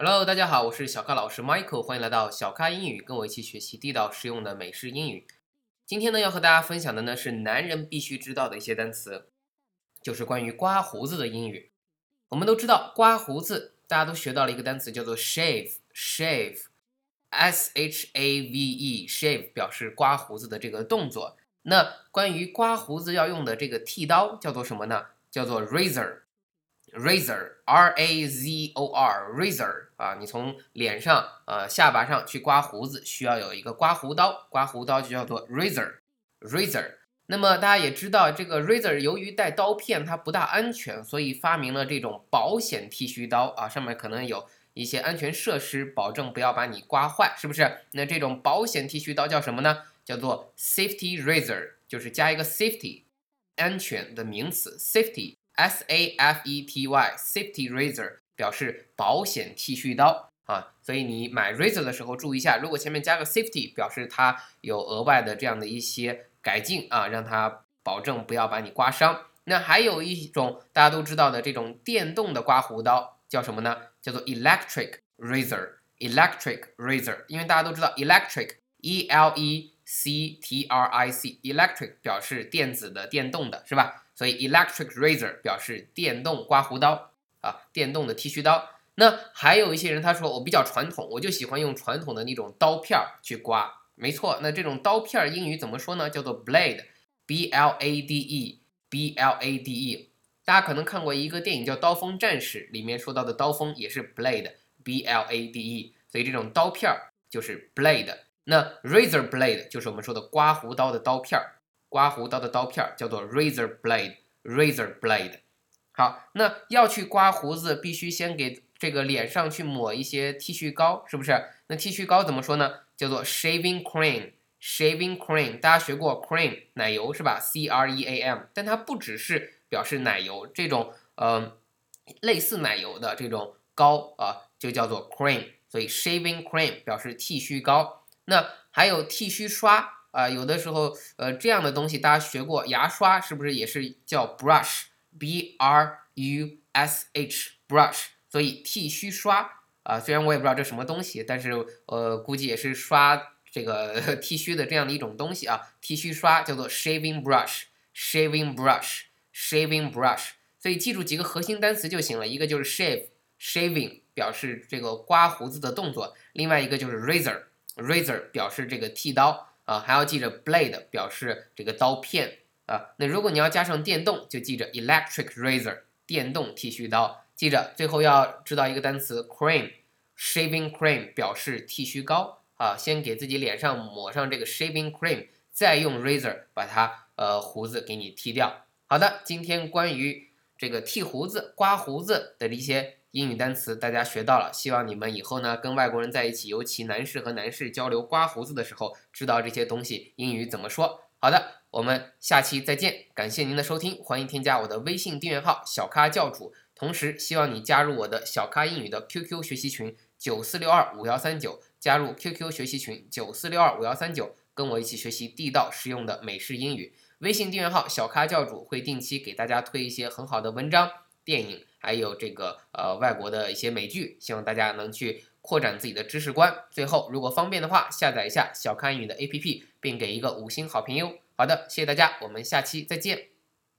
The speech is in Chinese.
Hello，大家好，我是小咖老师 Michael，欢迎来到小咖英语，跟我一起学习地道实用的美式英语。今天呢，要和大家分享的呢是男人必须知道的一些单词，就是关于刮胡子的英语。我们都知道刮胡子，大家都学到了一个单词叫做 shave，shave，s h a v e，shave 表示刮胡子的这个动作。那关于刮胡子要用的这个剃刀叫做什么呢？叫做 razor。Razor，r a z o r，razor 啊，你从脸上呃下巴上去刮胡子，需要有一个刮胡刀，刮胡刀就叫做 razor，razor。那么大家也知道，这个 razor 由于带刀片，它不大安全，所以发明了这种保险剃须刀啊，上面可能有一些安全设施，保证不要把你刮坏，是不是？那这种保险剃须刀叫什么呢？叫做 safety razor，就是加一个 safety，安全的名词 safety。S A F E T Y safety razor 表示保险剃须刀啊，所以你买 razor 的时候注意一下，如果前面加个 safety，表示它有额外的这样的一些改进啊，让它保证不要把你刮伤。那还有一种大家都知道的这种电动的刮胡刀叫什么呢？叫做 electric razor，electric razor，因为大家都知道 electric，E L E C T R I C，electric 表示电子的、电动的，是吧？所以 electric razor 表示电动刮胡刀啊，电动的剃须刀。那还有一些人他说我比较传统，我就喜欢用传统的那种刀片儿去刮。没错，那这种刀片儿英语怎么说呢？叫做 blade，b l a d e，b l a d e。大家可能看过一个电影叫《刀锋战士》，里面说到的刀锋也是 blade，b l a d e。所以这种刀片儿就是 blade。那 razor blade 就是我们说的刮胡刀的刀片儿。刮胡刀的刀片儿叫做 razor blade，razor blade。好，那要去刮胡子，必须先给这个脸上去抹一些剃须膏，是不是？那剃须膏怎么说呢？叫做 shaving cream，shaving cream。大家学过 cream 奶油是吧？C R E A M。但它不只是表示奶油，这种呃类似奶油的这种膏啊，就叫做 cream。所以 shaving cream 表示剃须膏。那还有剃须刷。啊，有的时候，呃，这样的东西大家学过，牙刷是不是也是叫 brush，b r u s h，brush，所以剃须刷啊，虽然我也不知道这什么东西，但是呃，估计也是刷这个 剃须的这样的一种东西啊，剃须刷叫做 shaving brush，shaving brush，shaving brush，所以记住几个核心单词就行了，一个就是 shave，shaving 表示这个刮胡子的动作，另外一个就是 razor razor 表示这个剃刀。啊，还要记着 blade 表示这个刀片啊。那如果你要加上电动，就记着 electric razor 电动剃须刀。记着，最后要知道一个单词 cream shaving cream 表示剃须膏啊。先给自己脸上抹上这个 shaving cream，再用 razor 把它呃胡子给你剃掉。好的，今天关于这个剃胡子、刮胡子的一些。英语单词大家学到了，希望你们以后呢跟外国人在一起，尤其男士和男士交流刮胡子的时候，知道这些东西英语怎么说。好的，我们下期再见，感谢您的收听，欢迎添加我的微信订阅号小咖教主，同时希望你加入我的小咖英语的 QQ 学习群九四六二五幺三九，加入 QQ 学习群九四六二五幺三九，跟我一起学习地道实用的美式英语。微信订阅号小咖教主会定期给大家推一些很好的文章、电影。还有这个呃外国的一些美剧，希望大家能去扩展自己的知识观。最后，如果方便的话，下载一下小咖英语的 APP，并给一个五星好评哟。好的，谢谢大家，我们下期再见。